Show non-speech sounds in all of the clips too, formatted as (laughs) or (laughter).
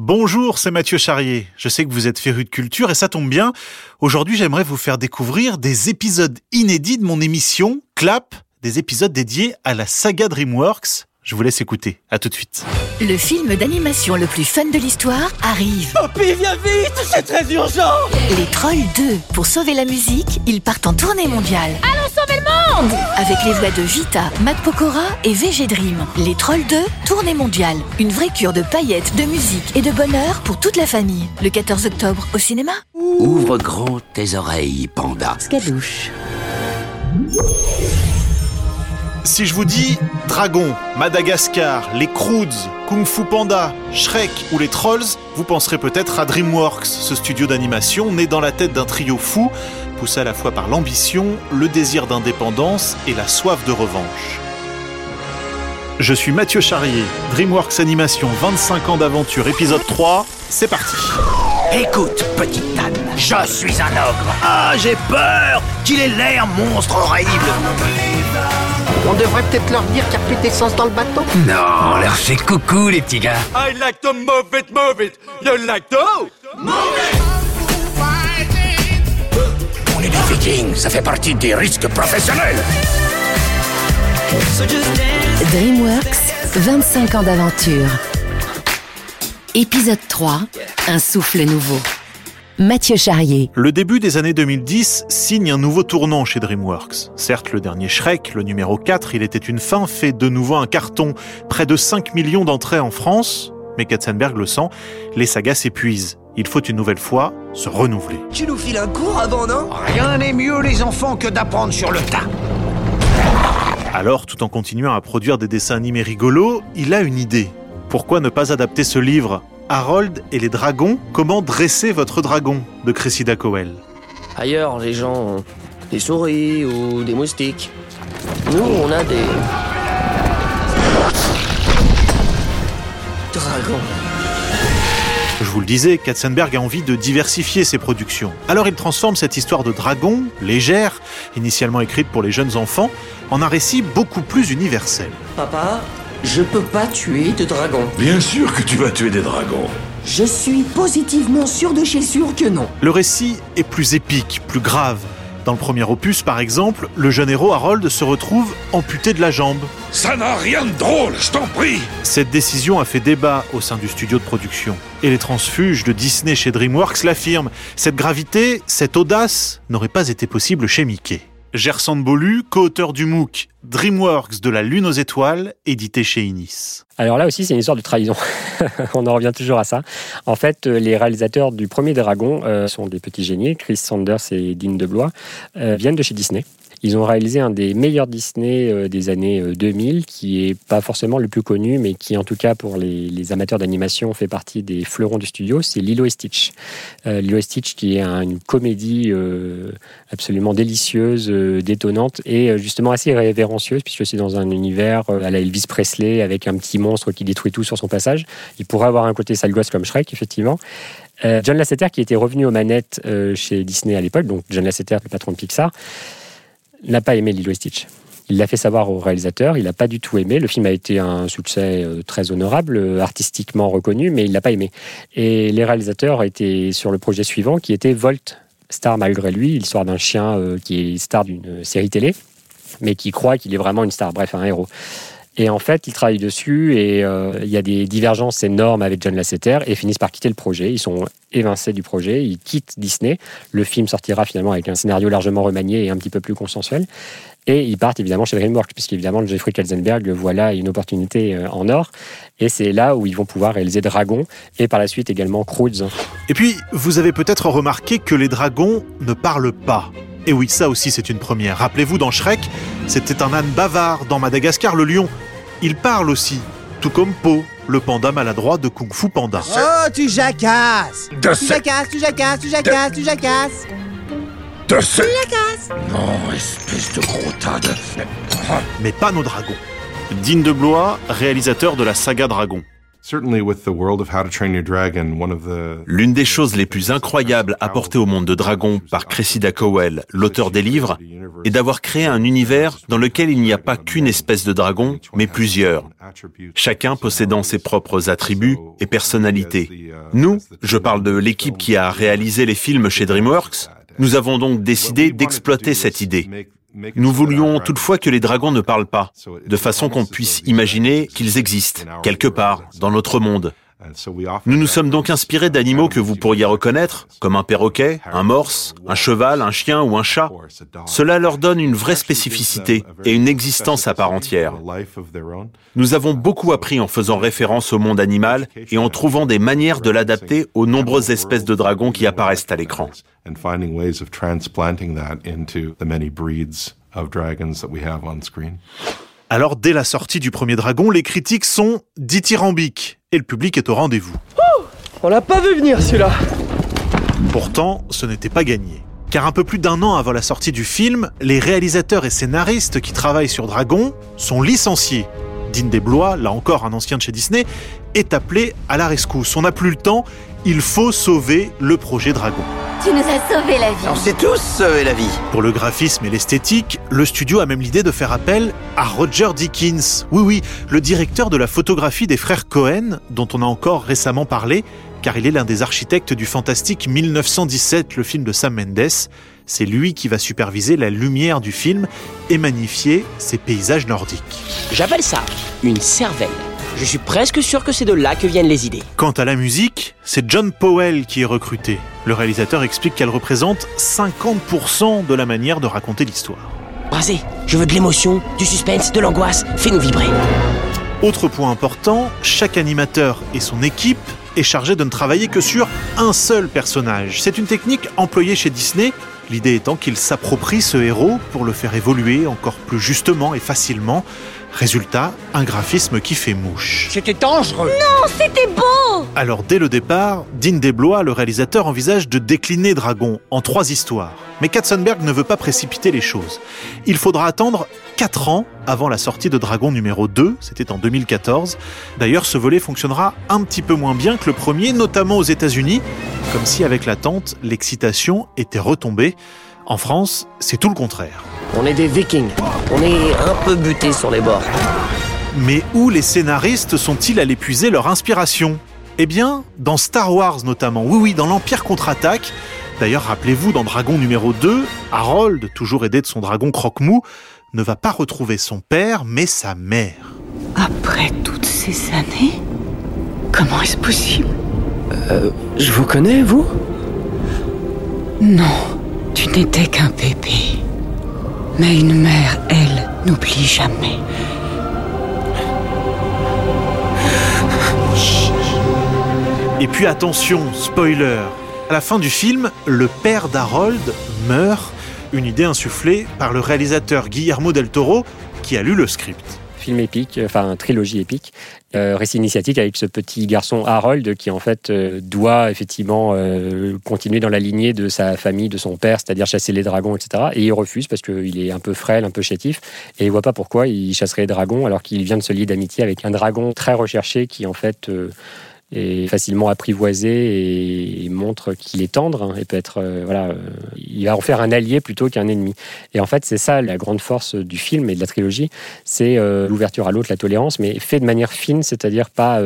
Bonjour, c'est Mathieu Charrier. Je sais que vous êtes féru de culture et ça tombe bien. Aujourd'hui, j'aimerais vous faire découvrir des épisodes inédits de mon émission Clap, des épisodes dédiés à la saga DreamWorks. Je vous laisse écouter. À tout de suite. Le film d'animation le plus fun de l'histoire arrive. Papy, viens vite, c'est très urgent Les Trolls 2. Pour sauver la musique, ils partent en tournée mondiale. Allons sauver le monde Avec les voix de Vita, Matt Pokora et VG Dream. Les Trolls 2, tournée mondiale. Une vraie cure de paillettes, de musique et de bonheur pour toute la famille. Le 14 octobre au cinéma. Ouvre grand tes oreilles, panda. Skadouche. Si je vous dis Dragon, Madagascar, les Croods, Kung Fu Panda, Shrek ou les Trolls, vous penserez peut-être à DreamWorks, ce studio d'animation né dans la tête d'un trio fou, poussé à la fois par l'ambition, le désir d'indépendance et la soif de revanche. Je suis Mathieu Charrier, DreamWorks Animation 25 ans d'aventure épisode 3, c'est parti Écoute, petite âne, je suis un ogre. Ah, j'ai peur qu'il ait l'air monstre horrible. On devrait peut-être leur dire qu'il n'y a plus d'essence dans le bateau. Non, on leur fait coucou, les petits gars. I like to move it, move it You like to? On est des vikings, ça fait partie des risques professionnels. DreamWorks, 25 ans d'aventure. Épisode 3, un souffle nouveau. Mathieu Charrier. Le début des années 2010 signe un nouveau tournant chez DreamWorks. Certes, le dernier Shrek, le numéro 4, il était une fin, fait de nouveau un carton. Près de 5 millions d'entrées en France, mais Katzenberg le sent, les sagas s'épuisent. Il faut une nouvelle fois se renouveler. Tu nous files un cours avant, non? Rien n'est mieux, les enfants, que d'apprendre sur le tas. Alors, tout en continuant à produire des dessins animés rigolos, il a une idée. Pourquoi ne pas adapter ce livre Harold et les dragons, comment dresser votre dragon de Cressida Cowell? Ailleurs, les gens ont des souris ou des moustiques. Nous, on a des... Dragons. Je vous le disais, Katzenberg a envie de diversifier ses productions. Alors il transforme cette histoire de dragon, légère, initialement écrite pour les jeunes enfants, en un récit beaucoup plus universel. Papa, je peux pas tuer de dragon. Bien sûr que tu vas tuer des dragons. Je suis positivement sûr de chez sûr que non. Le récit est plus épique, plus grave. Dans le premier opus, par exemple, le jeune héros Harold se retrouve amputé de la jambe. Ça n'a rien de drôle, je t'en prie. Cette décision a fait débat au sein du studio de production. Et les transfuges de Disney chez DreamWorks l'affirment. Cette gravité, cette audace n'aurait pas été possible chez Mickey. Gerson Bolu, co-auteur du MOOC DreamWorks de la Lune aux étoiles, édité chez Inis. Alors là aussi, c'est une histoire de trahison. (laughs) On en revient toujours à ça. En fait, euh, les réalisateurs du premier Dragon euh, sont des petits génies, Chris Sanders et Dean DeBlois, euh, viennent de chez Disney. Ils ont réalisé un des meilleurs Disney euh, des années euh, 2000, qui est pas forcément le plus connu, mais qui en tout cas pour les, amateurs d'animation fait partie des fleurons du studio, c'est Lilo et Stitch. Euh, Lilo et Stitch qui est un- une comédie euh, absolument délicieuse, euh, détonnante et euh, justement assez révérencieuse, puisque c'est dans un univers euh, à la Elvis Presley avec un petit monstre qui détruit tout sur son passage. Il pourrait avoir un côté sale gosse comme Shrek, effectivement. Euh, John Lasseter, qui était revenu aux manettes euh, chez Disney à l'époque, donc John Lasseter, le patron de Pixar, n'a pas aimé Lilo et Stitch. Il l'a fait savoir au réalisateur, il n'a pas du tout aimé. Le film a été un succès euh, très honorable, euh, artistiquement reconnu, mais il l'a pas aimé. Et les réalisateurs étaient sur le projet suivant, qui était Volt, star malgré lui, l'histoire d'un chien euh, qui est star d'une série télé, mais qui croit qu'il est vraiment une star, bref, un héros. Et en fait, ils travaillent dessus et euh, il y a des divergences énormes avec John Lasseter et finissent par quitter le projet. Ils sont évincés du projet, ils quittent Disney. Le film sortira finalement avec un scénario largement remanié et un petit peu plus consensuel. Et ils partent évidemment chez DreamWorks, puisqu'évidemment Jeffrey Katzenberg voit là une opportunité euh, en or. Et c'est là où ils vont pouvoir réaliser Dragon et par la suite également Croods. Et puis, vous avez peut-être remarqué que les dragons ne parlent pas. Et oui, ça aussi c'est une première. Rappelez-vous, dans Shrek, c'était un âne bavard. Dans Madagascar, le lion, il parle aussi. Tout comme Po, le panda maladroit de Kung Fu Panda. Oh, tu jacasses De Tu jacasses, tu jacasses, tu jacasses, tu jacasses De ce... Non, espèce de gros tas de... Mais pas nos dragons. Dean DeBlois, réalisateur de la saga Dragon. L'une des choses les plus incroyables apportées au monde de Dragon par Cressida Cowell, l'auteur des livres, est d'avoir créé un univers dans lequel il n'y a pas qu'une espèce de dragon, mais plusieurs, chacun possédant ses propres attributs et personnalités. Nous, je parle de l'équipe qui a réalisé les films chez DreamWorks, nous avons donc décidé d'exploiter cette idée. Nous voulions toutefois que les dragons ne parlent pas, de façon qu'on puisse imaginer qu'ils existent, quelque part, dans notre monde. Nous nous sommes donc inspirés d'animaux que vous pourriez reconnaître, comme un perroquet, un morse, un cheval, un chien ou un chat. Cela leur donne une vraie spécificité et une existence à part entière. Nous avons beaucoup appris en faisant référence au monde animal et en trouvant des manières de l'adapter aux nombreuses espèces de dragons qui apparaissent à l'écran. Alors dès la sortie du premier dragon, les critiques sont dithyrambiques et le public est au rendez-vous. on l'a pas vu venir celui-là Pourtant, ce n'était pas gagné. Car un peu plus d'un an avant la sortie du film, les réalisateurs et scénaristes qui travaillent sur Dragon sont licenciés. Dean Desblois, là encore un ancien de chez Disney, est appelé à la rescousse. On n'a plus le temps, il faut sauver le projet Dragon. Tu nous as sauvé la vie. On s'est tous sauvé la vie. Pour le graphisme et l'esthétique, le studio a même l'idée de faire appel à Roger Dickens. Oui, oui, le directeur de la photographie des frères Cohen, dont on a encore récemment parlé, car il est l'un des architectes du fantastique 1917, le film de Sam Mendes. C'est lui qui va superviser la lumière du film et magnifier ses paysages nordiques. J'appelle ça une cervelle. Je suis presque sûr que c'est de là que viennent les idées. Quant à la musique, c'est John Powell qui est recruté. Le réalisateur explique qu'elle représente 50% de la manière de raconter l'histoire. Brasé, je veux de l'émotion, du suspense, de l'angoisse. Fais-nous vibrer. Autre point important, chaque animateur et son équipe est chargé de ne travailler que sur un seul personnage. C'est une technique employée chez Disney, l'idée étant qu'il s'approprie ce héros pour le faire évoluer encore plus justement et facilement. Résultat, un graphisme qui fait mouche. C'était dangereux Non, c'était beau Alors dès le départ, Dean Desblois, le réalisateur, envisage de décliner Dragon en trois histoires. Mais Katzenberg ne veut pas précipiter les choses. Il faudra attendre 4 ans avant la sortie de Dragon numéro 2, c'était en 2014. D'ailleurs, ce volet fonctionnera un petit peu moins bien que le premier, notamment aux États-Unis, comme si avec l'attente, l'excitation était retombée. En France, c'est tout le contraire. On est des vikings. On est un peu butés sur les bords. Mais où les scénaristes sont-ils allés puiser leur inspiration? Eh bien, dans Star Wars notamment. Oui, oui, dans l'Empire contre-attaque. D'ailleurs, rappelez-vous, dans Dragon numéro 2, Harold, toujours aidé de son dragon croque-mou, ne va pas retrouver son père, mais sa mère. Après toutes ces années Comment est-ce possible? Euh, je vous connais, vous? Non, tu n'étais qu'un bébé. Mais une mère, elle, n'oublie jamais. Et puis attention, spoiler. À la fin du film, le père d'Harold meurt, une idée insufflée par le réalisateur Guillermo del Toro qui a lu le script. Film épique, enfin trilogie épique, euh, récit initiatique avec ce petit garçon Harold qui en fait euh, doit effectivement euh, continuer dans la lignée de sa famille, de son père, c'est-à-dire chasser les dragons, etc. Et il refuse parce qu'il est un peu frêle, un peu chétif, et il voit pas pourquoi il chasserait les dragons alors qu'il vient de se lier d'amitié avec un dragon très recherché qui en fait est facilement apprivoisé et montre qu'il est tendre hein, et peut être euh, voilà euh, il va en faire un allié plutôt qu'un ennemi. Et en fait c'est ça la grande force du film et de la trilogie c'est euh, l'ouverture à l'autre la tolérance mais fait de manière fine c'est-à-dire pas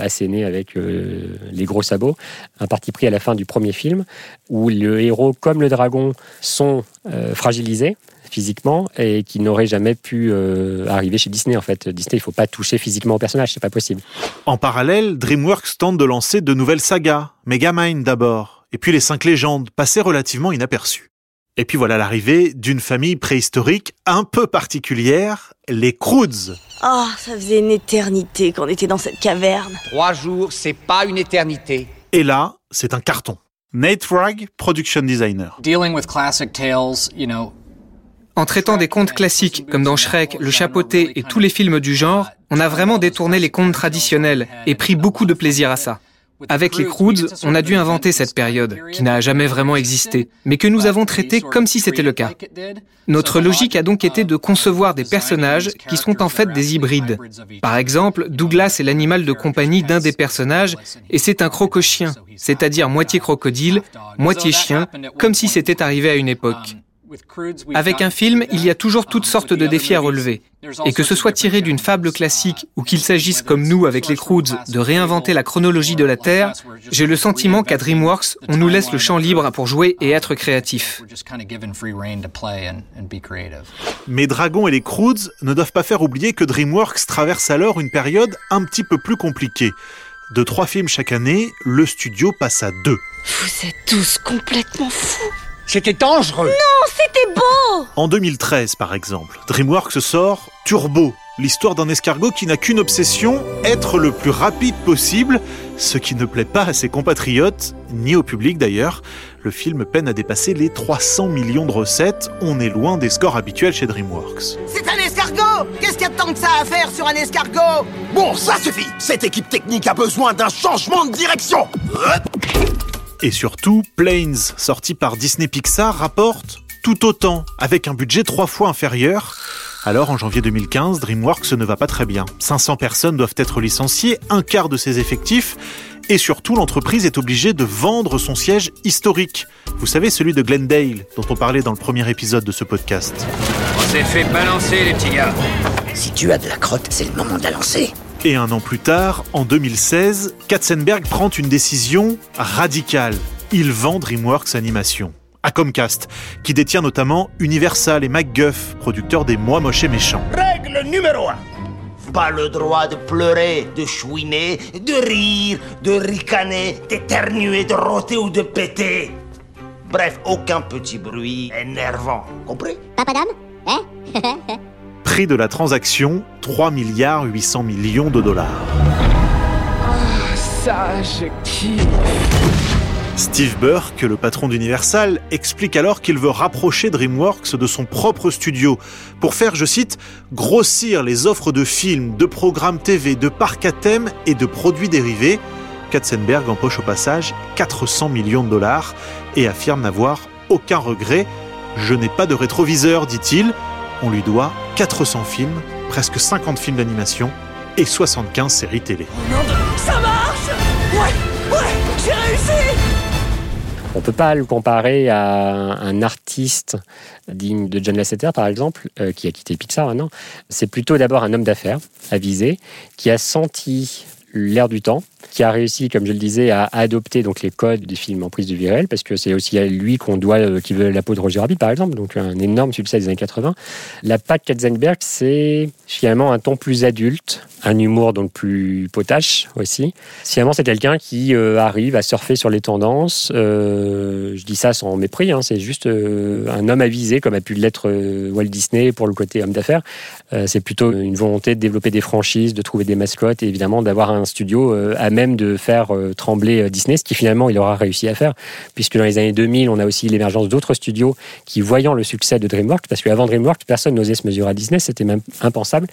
asséné avec les gros sabots. Un parti pris à la fin du premier film où le héros comme le dragon sont fragilisés physiquement et qui n'aurait jamais pu euh, arriver chez Disney en fait. Disney, il faut pas toucher physiquement au personnage, c'est pas possible. En parallèle, DreamWorks tente de lancer de nouvelles sagas, Megamind d'abord, et puis les cinq légendes, passées relativement inaperçues. Et puis voilà l'arrivée d'une famille préhistorique un peu particulière, les Croods. Oh, ça faisait une éternité qu'on était dans cette caverne. Trois jours, c'est pas une éternité. Et là, c'est un carton. Nate Wragg, production designer. Dealing with classic tales, you know, En traitant des contes classiques, comme dans Shrek, Le Chapeauté et tous les films du genre, on a vraiment détourné les contes traditionnels et pris beaucoup de plaisir à ça. Avec les Croods, on a dû inventer cette période, qui n'a jamais vraiment existé, mais que nous avons traitée comme si c'était le cas. Notre logique a donc été de concevoir des personnages qui sont en fait des hybrides. Par exemple, Douglas est l'animal de compagnie d'un des personnages, et c'est un crocochien, c'est-à-dire moitié crocodile, moitié chien, comme si c'était arrivé à une époque. Avec un film, il y a toujours toutes sortes de défis à relever. Et que ce soit tiré d'une fable classique ou qu'il s'agisse, comme nous avec les Croods, de réinventer la chronologie de la Terre, j'ai le sentiment qu'à DreamWorks, on nous laisse le champ libre pour jouer et être créatif. Mais Dragon et les Croods ne doivent pas faire oublier que DreamWorks traverse alors une période un petit peu plus compliquée. De trois films chaque année, le studio passe à deux. Vous êtes tous complètement fous. C'était dangereux. Non, c'était beau. En 2013, par exemple, DreamWorks sort Turbo, l'histoire d'un escargot qui n'a qu'une obsession, être le plus rapide possible, ce qui ne plaît pas à ses compatriotes, ni au public d'ailleurs. Le film peine à dépasser les 300 millions de recettes, on est loin des scores habituels chez DreamWorks. C'est un escargot Qu'est-ce qu'il y a tant que ça à faire sur un escargot? Bon, ça suffit Cette équipe technique a besoin d'un changement de direction et surtout, Planes, sorti par Disney Pixar, rapporte tout autant, avec un budget trois fois inférieur. Alors en janvier 2015, DreamWorks ne va pas très bien. 500 personnes doivent être licenciées, un quart de ses effectifs, et surtout l'entreprise est obligée de vendre son siège historique. Vous savez, celui de Glendale, dont on parlait dans le premier épisode de ce podcast. On s'est fait balancer les petits gars. Si tu as de la crotte, c'est le moment de la lancer. Et un an plus tard, en 2016, Katzenberg prend une décision radicale. Il vend DreamWorks Animation à Comcast, qui détient notamment Universal et MacGuff, producteurs des Moi Moches et Méchants. Règle numéro 1. Pas le droit de pleurer, de chouiner, de rire, de ricaner, d'éternuer, de roter ou de péter. Bref, aucun petit bruit énervant. Compris? Papa dame (laughs) Hein Prix de la transaction 3 milliards 800 millions de dollars. Oh, ça, je kiffe. Steve Burke, le patron d'Universal, explique alors qu'il veut rapprocher DreamWorks de son propre studio pour faire, je cite, grossir les offres de films, de programmes TV, de parcs à thème et de produits dérivés. Katzenberg empoche au passage 400 millions de dollars et affirme n'avoir aucun regret. Je n'ai pas de rétroviseur, dit-il. On lui doit 400 films, presque 50 films d'animation et 75 séries télé. Ça marche Ouais Ouais J'ai réussi On peut pas le comparer à un artiste digne de John Lasseter, par exemple, euh, qui a quitté Pixar maintenant. C'est plutôt d'abord un homme d'affaires avisé qui a senti l'air du temps, qui a réussi, comme je le disais, à adopter donc les codes du film en prise de vie réelle, parce que c'est aussi à lui qu'on doit euh, qui veut la peau de Roger Rabbit, par exemple, donc un énorme succès des années 80. La patte Katzenberg, c'est finalement un ton plus adulte, un humour donc plus potache aussi. Finalement, c'est quelqu'un qui euh, arrive à surfer sur les tendances. Euh, je dis ça sans mépris, hein, c'est juste un homme avisé, comme a pu l'être Walt Disney pour le côté homme d'affaires. C'est plutôt une volonté de développer des franchises, de trouver des mascottes et évidemment d'avoir un studio à même de faire euh, trembler euh, Disney, ce qui finalement il aura réussi à faire, puisque dans les années 2000, on a aussi l'émergence d'autres studios qui, voyant le succès de DreamWorks, parce qu'avant DreamWorks, personne n'osait se mesurer à Disney, c'était même impensable.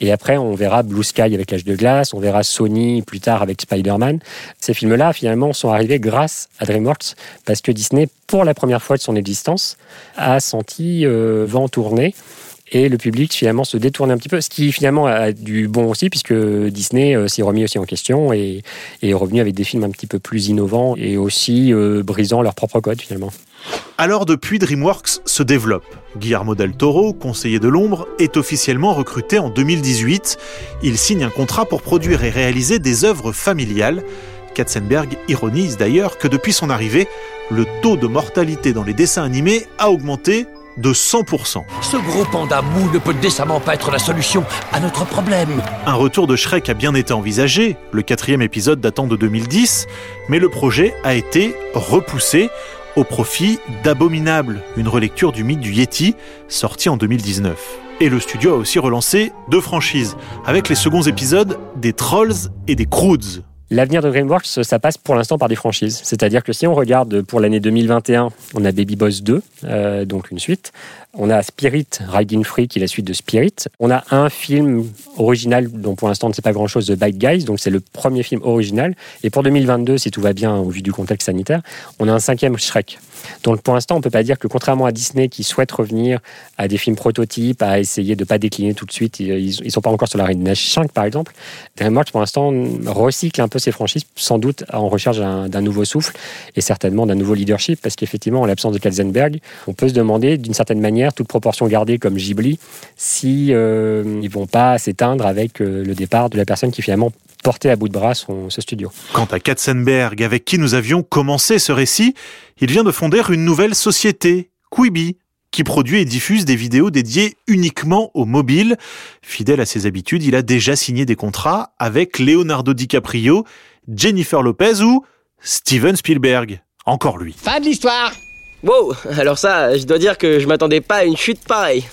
Et après, on verra Blue Sky avec l'âge de glace, on verra Sony plus tard avec Spider-Man. Ces films-là, finalement, sont arrivés grâce à DreamWorks, parce que Disney, pour la première fois de son existence, a senti euh, vent tourner et le public finalement se détourne un petit peu, ce qui finalement a du bon aussi puisque Disney euh, s'est remis aussi en question et, et, est revenu avec des films un petit peu plus innovants et aussi euh, brisant leur propre code finalement. Alors depuis, DreamWorks se développe. Guillermo del Toro, conseiller de l'ombre, est officiellement recruté en 2018. Il signe un contrat pour produire et réaliser des œuvres familiales. Katzenberg ironise d'ailleurs que depuis son arrivée, le taux de mortalité dans les dessins animés a augmenté de 100%. Ce gros panda mou ne peut décemment pas être la solution à notre problème. Un retour de Shrek a bien été envisagé, le quatrième épisode datant de 2010, mais le projet a été repoussé au profit d'Abominable, une relecture du mythe du Yeti, sorti en 2019. Et le studio a aussi relancé deux franchises, avec les seconds épisodes des Trolls et des Croods. L'avenir de DreamWorks, ça passe pour l'instant par des franchises. C'est-à-dire que si on regarde pour l'année 2021, on a Baby Boss 2, euh, donc une suite. On a Spirit, Riding Free, qui est la suite de Spirit. On a un film original dont pour l'instant on ne sait pas grand-chose, de Bite Guys, donc c'est le premier film original. Et pour 2022, si tout va bien au vu du contexte sanitaire, on a un cinquième Shrek. Donc pour l'instant, on ne peut pas dire que contrairement à Disney qui souhaite revenir à des films prototypes, à essayer de ne pas décliner tout de suite, ils ne sont pas encore sur la Reine des Neiges 5 par exemple, DreamWorks pour l'instant recycle un peu ses franchises, sans doute en recherche d'un nouveau souffle et certainement d'un nouveau leadership, parce qu'effectivement, en l'absence de Katzenberg, on peut se demander d'une certaine manière, toute proportion gardée comme Ghibli, si euh, ils vont pas s'éteindre avec euh, le départ de la personne qui finalement porter à bout de bras son, ce studio. Quant à Katzenberg, avec qui nous avions commencé ce récit, il vient de fonder une nouvelle société, Quibi, qui produit et diffuse des vidéos dédiées uniquement aux mobiles. Fidèle à ses habitudes, il a déjà signé des contrats avec Leonardo DiCaprio, Jennifer Lopez ou Steven Spielberg. Encore lui. Fin de l'histoire Wow, alors ça, je dois dire que je m'attendais pas à une chute pareille.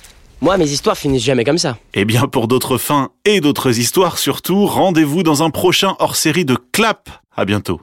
Moi, mes histoires finissent jamais comme ça. Eh bien, pour d'autres fins et d'autres histoires surtout, rendez-vous dans un prochain hors-série de Clap. À bientôt.